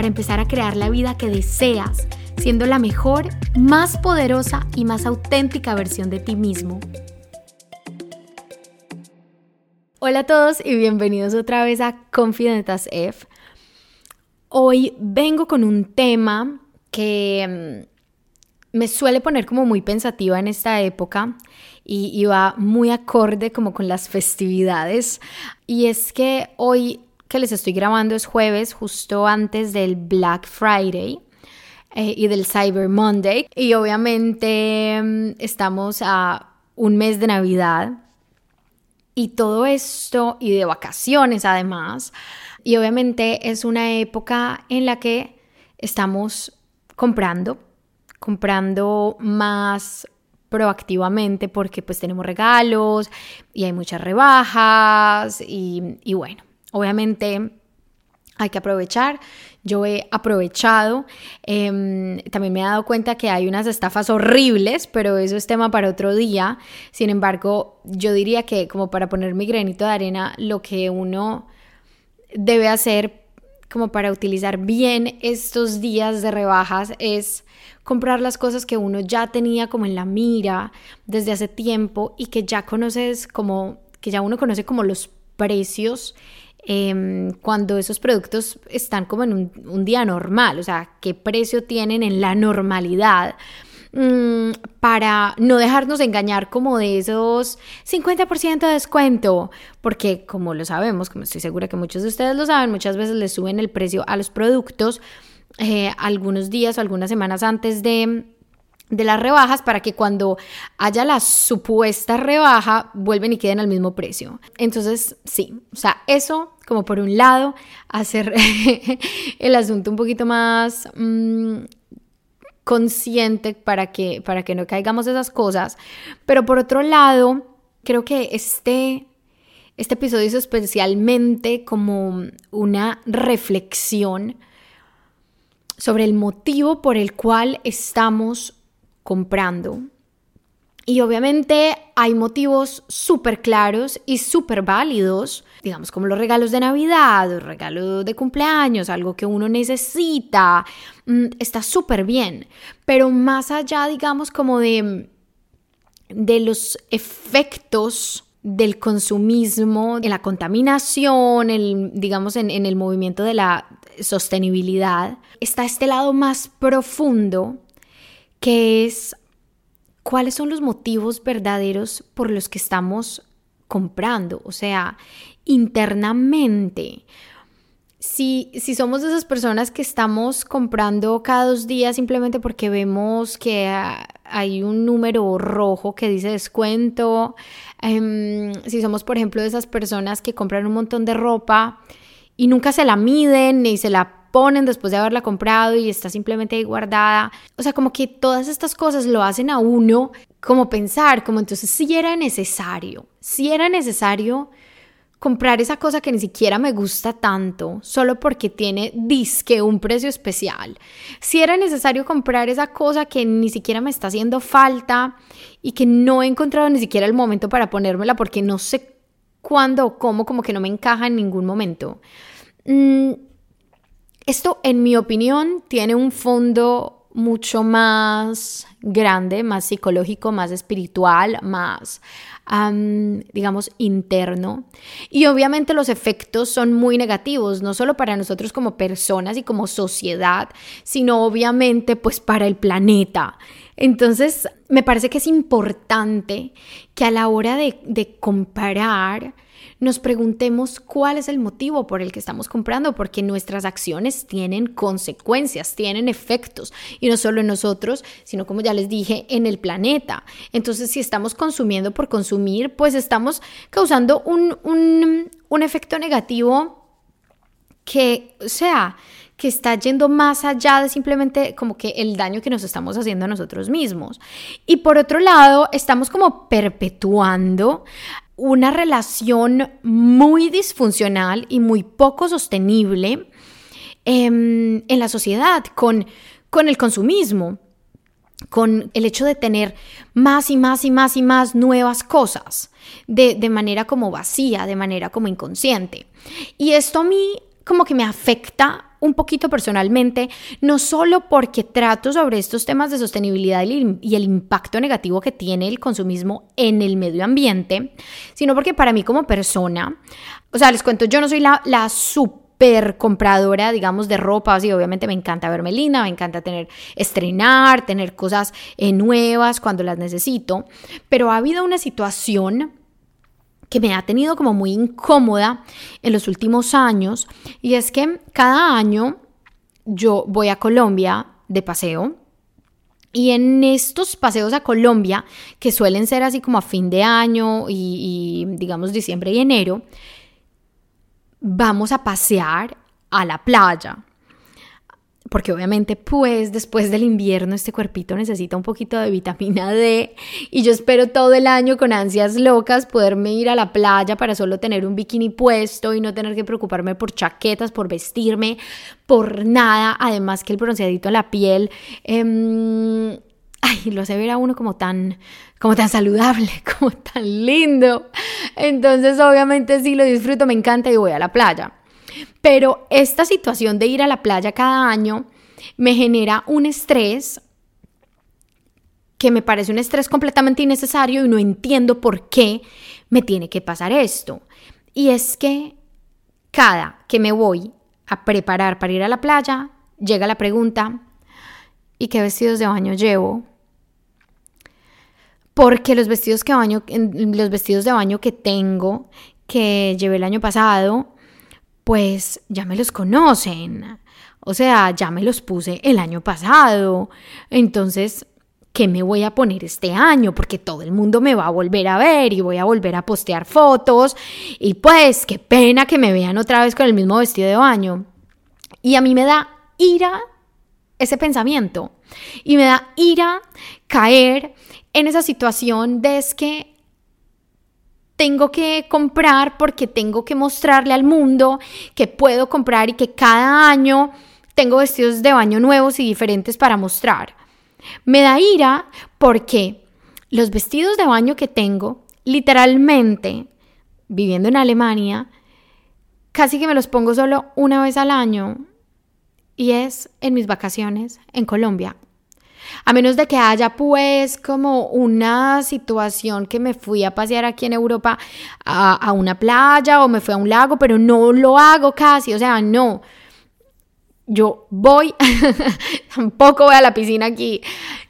para empezar a crear la vida que deseas, siendo la mejor, más poderosa y más auténtica versión de ti mismo. Hola a todos y bienvenidos otra vez a Confidentas F. Hoy vengo con un tema que mm, me suele poner como muy pensativa en esta época y, y, va muy acorde como con las festividades. Y es que hoy que les estoy grabando es jueves, justo antes del Black Friday. Eh, y del Cyber Monday. Y obviamente mm, estamos a un mes de Navidad y todo esto y de vacaciones además. Y obviamente es una época en la que estamos comprando, comprando más proactivamente porque pues tenemos regalos y hay muchas rebajas y, y bueno, Obviamente hay que aprovechar. Yo he aprovechado. Em, también me he dado cuenta que hay unas estafas horribles, pero eso es tema para otro día. Sin embargo, yo diría que como para poner mi granito de arena, lo que uno debe hacer como para utilizar bien estos días de rebajas es comprar las cosas que uno ya tenía como en la mira desde hace tiempo y que ya conoces como, que ya uno conoce como los precios Em, cuando esos productos están como en un, día normal, o sea, qué precio tienen en la normalidad. Mm, para no dejarnos engañar como de esos 50% de descuento, porque como lo sabemos, como estoy segura que muchos de ustedes lo saben, muchas veces les suben el precio a los productos eh, algunos días o algunas semanas antes de, de las rebajas para que cuando haya la supuesta rebaja vuelven y queden al mismo precio. Entonces, sí, o sea, eso como por un lado, hacer el asunto un poquito más mm, consciente para que, para que no caigamos esas cosas, pero por otro lado, creo que este... Este episodio es especialmente como una reflexión sobre el motivo por el cual estamos comprando. Y obviamente hay motivos súper claros y súper válidos, digamos como los regalos de Navidad, o regalos de cumpleaños, algo que uno necesita, mm, está súper bien. Pero más allá, digamos, como de, de los efectos del consumismo, en la contaminación, el, digamos en el movimiento de la sostenibilidad, está este lado más profundo que es cuáles son los motivos verdaderos por los que estamos comprando, o sea, internamente. Si, si, somos de esas personas que estamos comprando cada dos días simplemente porque vemos que hay un número rojo que dice descuento, em, si somos por ejemplo de esas personas que compran un montón de ropa y nunca se la miden ni se la ponen después de haberla comprado y está simplemente ahí guardada. O sea, como que todas estas cosas lo hacen a uno como pensar, como entonces si era necesario, si era necesario comprar esa cosa que ni siquiera me gusta tanto, solo porque tiene disque un precio especial. Si era necesario comprar esa cosa que ni siquiera me está haciendo falta y que no he encontrado ni siquiera el momento para ponérmela porque no sé cuándo o cómo, como que no me encaja en ningún momento. Mm, esto, en mi opinión, tiene un fondo mucho más grande, más psicológico, más espiritual, más, digamos, interno. Y obviamente los efectos son muy negativos, no solo para nosotros como personas y como sociedad, sino obviamente pues para el planeta. Entonces, me parece que es importante que a la hora de, de comparar, nos preguntemos cuál es el motivo por el que estamos comprando, porque nuestras acciones tienen consecuencias, tienen efectos, y no solo en nosotros, sino como ya les dije, en el planeta. Entonces, si estamos consumiendo por consumir, pues estamos causando un, un, un efecto negativo que, o sea, que está yendo más allá de simplemente como que el daño que nos estamos haciendo a nosotros mismos. Y por otro lado, estamos como perpetuando una relación muy disfuncional y muy poco sostenible em, en la sociedad con, con el consumismo con el hecho de tener más y más y más y más nuevas cosas de, de, manera como vacía, de manera como inconsciente. Y esto a mí como que me afecta un poquito personalmente, no solo porque trato sobre estos temas de sostenibilidad y el impacto negativo que tiene el consumismo en el medio ambiente, sino porque para mí como persona, o sea, les cuento, yo no soy la, super compradora, digamos, de ropa, así obviamente me encanta verme linda, me encanta tener, estrenar, tener cosas eh, nuevas cuando las necesito, pero ha habido una situación que me ha tenido como muy incómoda en los últimos años y es que cada año yo voy a Colombia de paseo y en estos paseos a Colombia, que suelen ser así como a fin de año y, y digamos diciembre y enero, vamos a pasear a la playa porque obviamente pues después del invierno este cuerpito necesita un poquito de vitamina D y yo espero todo el año con ansias locas poderme ir a la playa para solo tener un bikini puesto y no tener que preocuparme por chaquetas, por vestirme, por nada, además que el bronceadito en la piel, eh, ay, lo hace ver a uno como tan, como tan saludable, como tan lindo. Entonces obviamente sí lo disfruto, me encanta y voy a la playa. Pero esta situación de ir a la playa cada año me genera un estrés que me parece un estrés completamente innecesario y no entiendo por qué me tiene que pasar esto. Y es que cada que me voy a preparar para ir a la playa, llega la pregunta, ¿y qué vestidos de baño llevo? Porque los vestidos, que baño, los vestidos de baño que tengo, que llevé el año pasado, pues ya me los conocen. O sea, ya me los puse el año pasado. Entonces, ¿qué me voy a poner este año? Porque todo el mundo me va a volver a ver y voy a volver a postear fotos. Y pues, qué pena que me vean otra vez con el mismo vestido de baño. Y a mí me da ira ese pensamiento. Y me da ira caer en esa situación de es que tengo que comprar porque tengo que mostrarle al mundo que puedo comprar y que cada año tengo vestidos de baño nuevos y diferentes para mostrar. Me da ira porque los vestidos de baño que tengo, literalmente, viviendo en Alemania, casi que me los pongo solo una vez al año y es en mis vacaciones en Colombia. A menos de que haya pues como una situación que me fui a pasear aquí en Europa a, una playa o me fui a un lago, pero no lo hago casi, o sea, no. Yo voy, tampoco voy a la piscina aquí,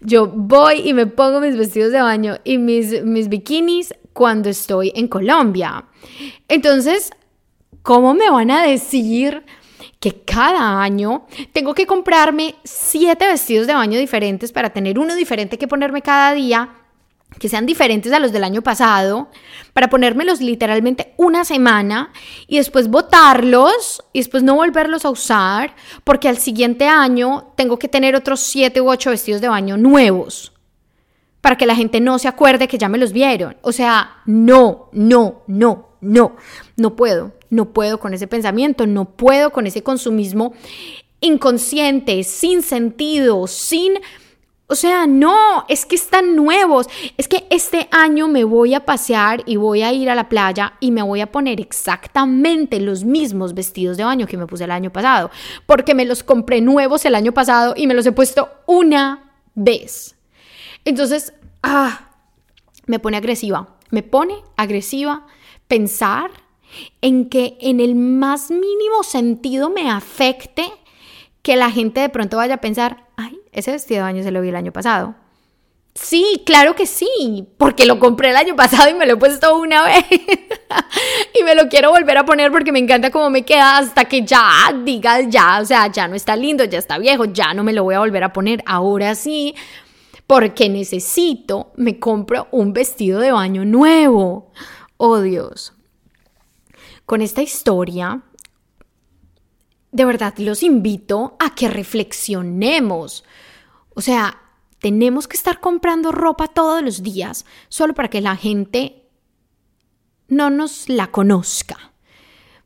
yo voy y me pongo mis vestidos de baño y mis, mis bikinis cuando estoy en Colombia. Entonces, ¿cómo me van a decir que cada año tengo que comprarme siete vestidos de baño diferentes para tener uno diferente que ponerme cada día, que sean diferentes a los del año pasado, para ponérmelos literalmente una semana y después botarlos y después no volverlos a usar, porque al siguiente año tengo que tener otros siete u ocho vestidos de baño nuevos para que la gente no se acuerde que ya me los vieron. O sea, no, no, no, no, no puedo no puedo con ese pensamiento, no puedo con ese consumismo inconsciente, sin sentido, sin... O sea, no, es que están nuevos. Es que este año me voy a pasear y voy a ir a la playa y me voy a poner exactamente los mismos vestidos de baño que me puse el año pasado, porque me los compré nuevos el año pasado y me los he puesto una vez. Entonces, ah, me pone agresiva, me pone agresiva pensar en que en el más mínimo sentido me afecte que la gente de pronto vaya a pensar, ay, ese vestido de baño se lo vi el año pasado. Sí, claro que sí, porque lo compré el año pasado y me lo he puesto una vez y me lo quiero volver a poner porque me encanta cómo me queda hasta que ya diga ya, o sea, ya no está lindo, ya está viejo, ya no me lo voy a volver a poner. Ahora sí, porque necesito, me compro un vestido de baño nuevo. Oh Dios, con esta historia de verdad los invito a que reflexionemos. O sea, tenemos que estar comprando ropa todos los días solo para que la gente no nos la conozca.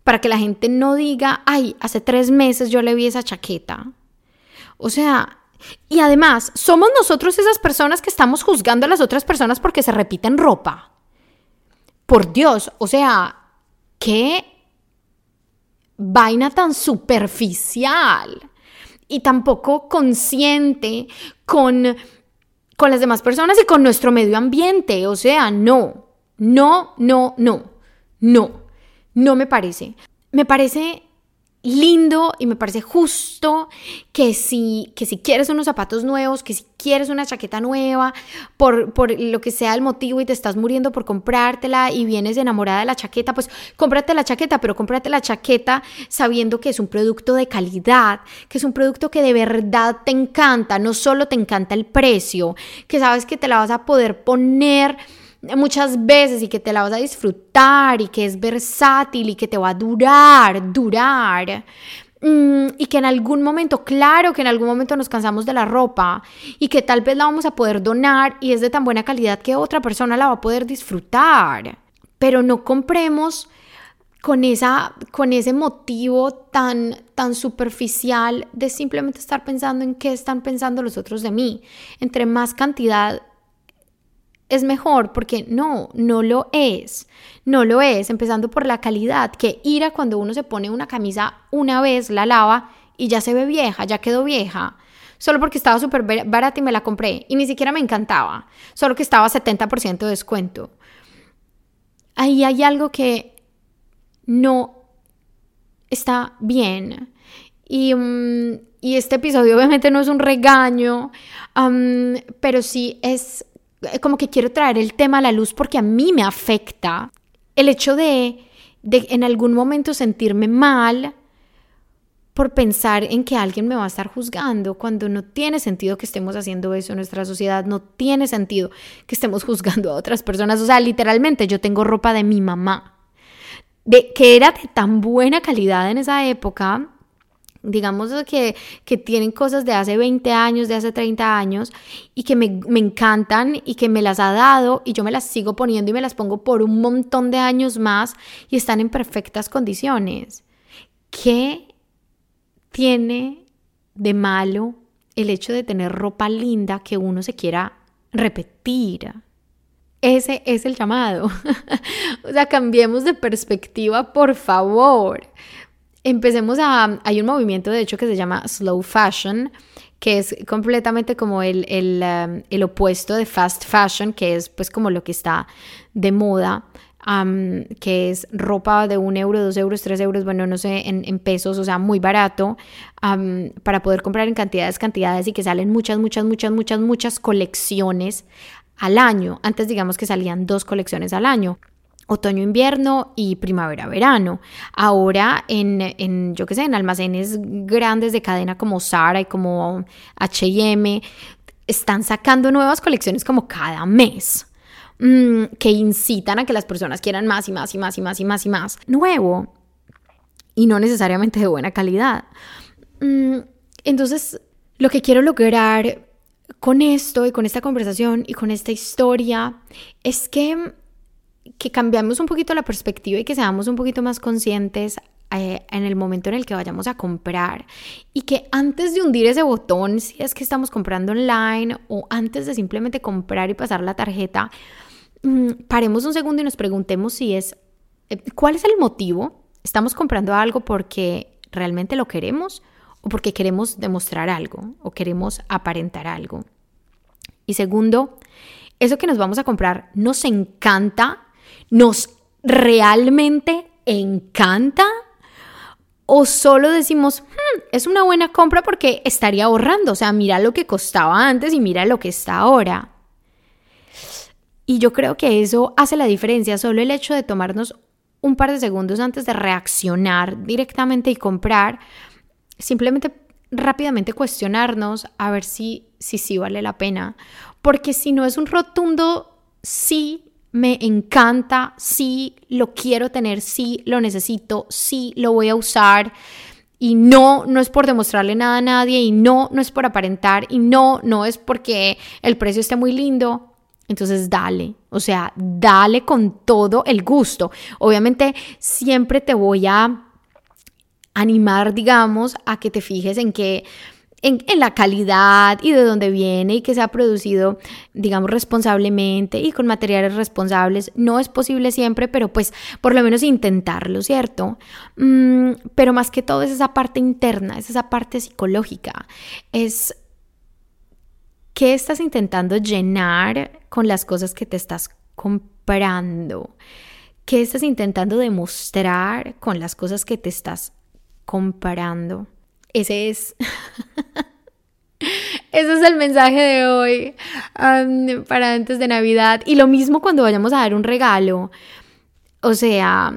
Para que la gente no diga, ay, hace tres meses yo le vi esa chaqueta. O sea, y además, somos nosotros esas personas que estamos juzgando a las otras personas porque se repiten ropa. Por Dios, o sea, qué vaina tan superficial y tampoco consciente con, con las demás personas y con nuestro medio ambiente. O sea, no, no, no, no, no, no me parece. Me parece lindo y me parece justo que si, que si quieres unos zapatos nuevos, que si quieres una chaqueta nueva, por, por lo que sea el motivo y te estás muriendo por comprártela y vienes enamorada de la chaqueta, pues cómprate la chaqueta, pero cómprate la chaqueta sabiendo que es un producto de calidad, que es un producto que de verdad te encanta, no solo te encanta el precio, que sabes que te la vas a poder poner muchas veces y que te la vas a disfrutar y que es versátil y que te va a durar, durar. Mm, y que en algún momento, claro que en algún momento nos cansamos de la ropa y que tal vez la vamos a poder donar y es de tan buena calidad que otra persona la va a poder disfrutar. Pero no compremos con, esa, con ese motivo tan, tan superficial de simplemente estar pensando en qué están pensando los otros de mí. Entre más cantidad es mejor, porque no, no lo es. No lo es, empezando por la calidad, que ira cuando uno se pone una camisa una vez, la lava y ya se ve vieja, ya quedó vieja. Solo porque estaba súper barata y me la compré. Y ni siquiera me encantaba. Solo que estaba 70% de descuento. Ahí hay algo que no está bien. Y, mm, este episodio obviamente no es un regaño, pero sí es como que quiero traer el tema a la luz porque a mí me afecta el hecho de, de en algún momento sentirme mal por pensar en que alguien me va a estar juzgando cuando no tiene sentido que estemos haciendo eso en nuestra sociedad, no tiene sentido que estemos juzgando a otras personas. O sea, literalmente yo tengo ropa de mi mamá, de que era de tan buena calidad en esa época digamos que, que tienen cosas de hace 20 años, de hace 30 años y que me, me, encantan y que me las ha dado y yo me las sigo poniendo y me las pongo por un montón de años más y están en perfectas condiciones. ¿Qué tiene de malo el hecho de tener ropa linda que uno se quiera repetir? Ese es el llamado. o sea, cambiemos de perspectiva, por favor empecemos a... Hay un movimiento, de hecho, que se llama slow fashion, que es completamente como el, el, um, el opuesto de fast fashion, que es pues como lo que está de moda. Um, que es ropa de un euro, dos euros, tres euros, bueno, no sé, en, pesos, o sea, muy barato, um, para poder comprar en cantidades, cantidades y que salen muchas, muchas, muchas, muchas, muchas colecciones al año. Antes digamos que salían dos colecciones al año otoño-invierno y primavera-verano. Ahora en, en, yo qué sé, en almacenes grandes de cadena como Zara y como H&M, están sacando nuevas colecciones como cada mes mm, que incitan a que las personas quieran más y más y más y más y más y más nuevo y no necesariamente de buena calidad. Mm, entonces, lo que quiero lograr con esto y con esta conversación y con esta historia es que que cambiamos un poquito la perspectiva y que seamos un poquito más conscientes eh, en el momento en el que vayamos a comprar y que antes de hundir ese botón, si es que estamos comprando online o antes de simplemente comprar y pasar la tarjeta, mm, paremos un segundo y nos preguntemos si es, eh, ¿cuál es el motivo? ¿Estamos comprando algo porque realmente lo queremos o porque queremos demostrar algo o queremos aparentar algo? Y segundo, eso que nos vamos a comprar nos encanta ¿Nos realmente encanta? ¿O solo decimos, hmm, es una buena compra porque estaría ahorrando? O sea, mira lo que costaba antes y mira lo que está ahora. Y yo creo que eso hace la diferencia, solo el hecho de tomarnos un par de segundos antes de reaccionar directamente y comprar, simplemente rápidamente cuestionarnos a ver si sí si, si vale la pena. Porque si no es un rotundo sí, me encanta, sí, lo quiero tener, sí, lo necesito, sí, lo voy a usar y no, no es por demostrarle nada a nadie y no, no es por aparentar y no, no es porque el precio esté muy lindo. Entonces dale, o sea, dale con todo el gusto. Obviamente siempre te voy a animar, digamos, a que te fijes en que en, la calidad y de dónde viene y que se ha producido, digamos, responsablemente y con materiales responsables. No es posible siempre, pero pues por lo menos intentarlo, ¿cierto? Mm, pero más que todo es esa parte interna, es esa parte psicológica, es qué estás intentando llenar con las cosas que te estás comprando. ¿Qué estás intentando demostrar con las cosas que te estás comprando? Ese es. Ese es el mensaje de hoy para antes de Navidad. Y lo mismo cuando vayamos a dar un regalo. O sea,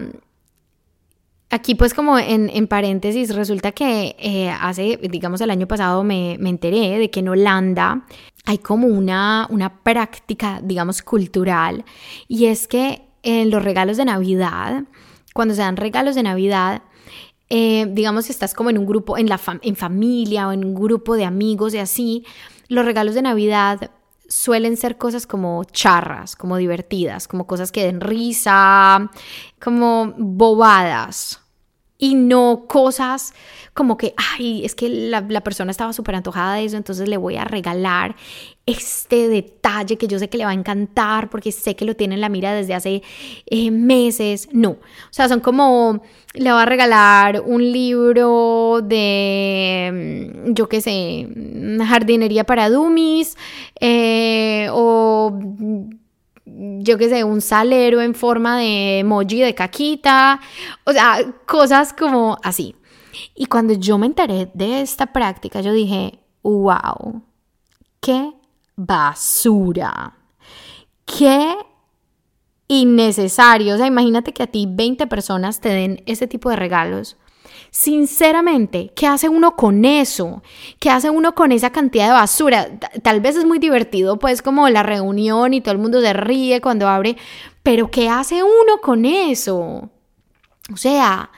aquí pues como en, paréntesis, resulta que eh, hace, digamos, el año pasado me, me, enteré de que en Holanda hay como una, una práctica, digamos, cultural. Y es que en los regalos de Navidad, cuando se dan regalos de Navidad, eh, digamos, estás como en un grupo, en, la en familia o en un grupo de amigos y así, los regalos de Navidad suelen ser cosas como charras, como divertidas, como cosas que den risa, como bobadas y no cosas como que, ay, es que la, persona estaba súper antojada de eso, entonces le voy a regalar este detalle que yo sé que le va a encantar porque sé que lo tiene en la mira desde hace eh, meses. No, o sea, son como, le va a regalar un libro de, mm, yo qué sé, jardinería para dummies eh, o yo qué sé, un salero en forma de emoji de caquita, o sea, cosas como así. Y cuando yo me enteré de esta práctica, yo dije, wow, qué basura, qué innecesario. O sea, imagínate que a ti 20 personas te den ese tipo de regalos. Sinceramente, ¿qué hace uno con eso? ¿Qué hace uno con esa cantidad de basura? Tal vez es muy divertido, pues como la reunión y todo el mundo se ríe cuando abre, pero ¿qué hace uno con eso? O sea,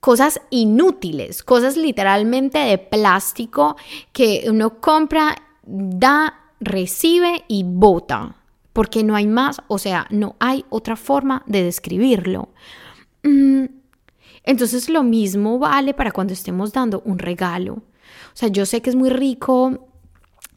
cosas inútiles, cosas literalmente de plástico que uno compra, da, recibe y bota, porque no hay más, o sea, no hay otra forma de describirlo. Mm, entonces lo mismo vale para cuando estemos dando un regalo. O sea, yo sé que es muy rico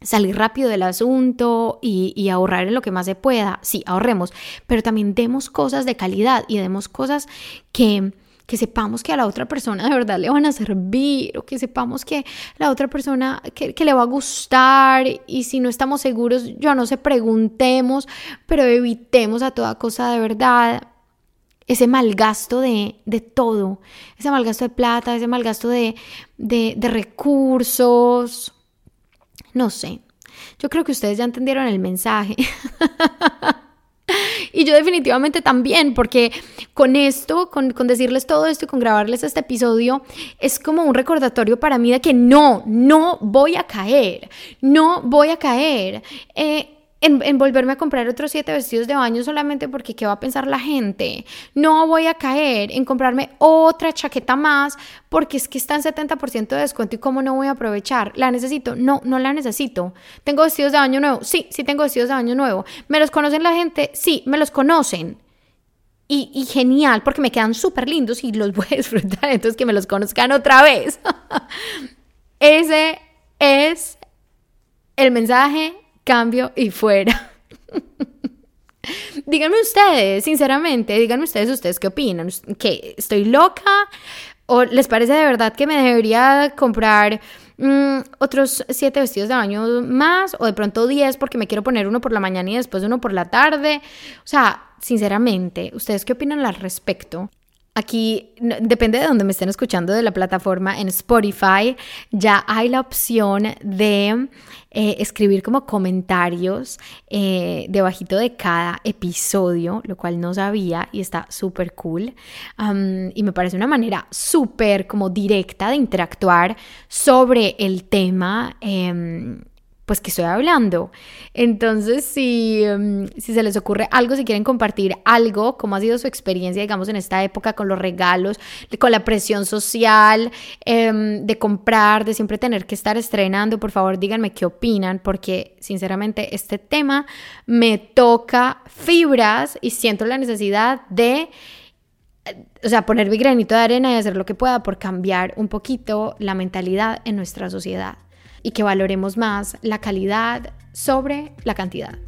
salir rápido del asunto y, ahorrar en lo que más se pueda. Sí, ahorremos, pero también demos cosas de calidad y demos cosas que, que sepamos que a la otra persona de verdad le van a servir o que sepamos que la otra persona que, le va a gustar y si no estamos seguros, ya no se preguntemos, pero evitemos a toda cosa de verdad ese malgasto de, de todo, ese malgasto de plata, ese malgasto de, de, recursos, no sé. Yo creo que ustedes ya entendieron el mensaje. y yo definitivamente también, porque con esto, con, con, decirles todo esto y con grabarles este episodio, es como un recordatorio para mí de que no, no voy a caer, no voy a caer. Eh, en, volverme a comprar otros siete vestidos de baño solamente porque qué va a pensar la gente. No voy a caer en comprarme otra chaqueta más porque es que está en 70% de descuento y cómo no voy a aprovechar. ¿La necesito? No, no la necesito. ¿Tengo vestidos de baño nuevo? Sí, sí tengo vestidos de baño nuevo. ¿Me los conocen la gente? Sí, me los conocen. Y, y genial, porque me quedan súper lindos y los voy a disfrutar, entonces que me los conozcan otra vez. Ese es el mensaje cambio y fuera. díganme ustedes, sinceramente, díganme ustedes, ustedes qué opinan, que estoy loca o les parece de verdad que me debería comprar mm, otros siete vestidos de baño más o de pronto diez porque me quiero poner uno por la mañana y después uno por la tarde. O sea, sinceramente, ¿ustedes qué opinan al respecto? Aquí depende de donde me estén escuchando de la plataforma en Spotify, ya hay la opción de eh, escribir como comentarios eh, debajito de cada episodio, lo cual no sabía y está súper cool. y me parece una manera súper como directa de interactuar sobre el tema. Em, pues que estoy hablando. Entonces, si, em, si se les ocurre algo, si quieren compartir algo, cómo ha sido su experiencia, digamos, en esta época con los regalos, con la presión social, em, de comprar, de siempre tener que estar estrenando, por favor díganme qué opinan, porque sinceramente este tema me toca fibras y siento la necesidad de o sea, poner mi granito de arena y hacer lo que pueda por cambiar un poquito la mentalidad en nuestra sociedad y que valoremos más la calidad sobre la cantidad.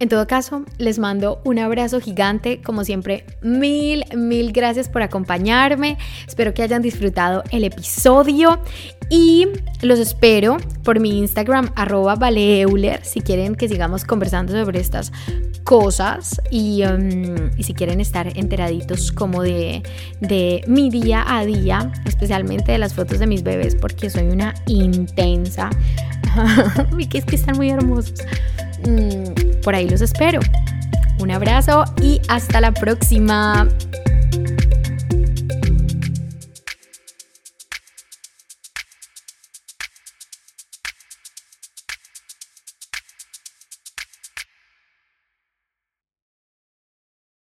En todo caso, les mando un abrazo gigante. Como siempre, mil, mil gracias por acompañarme. Espero que hayan disfrutado el episodio y los espero por mi Instagram, arroba valeeuler, si quieren que sigamos conversando sobre estas cosas y, um, si quieren estar enteraditos como de, de mi día a día, especialmente de las fotos de mis bebés, porque soy una intensa. que es que están muy hermosos. Mm, por ahí los espero. Un abrazo y hasta la próxima.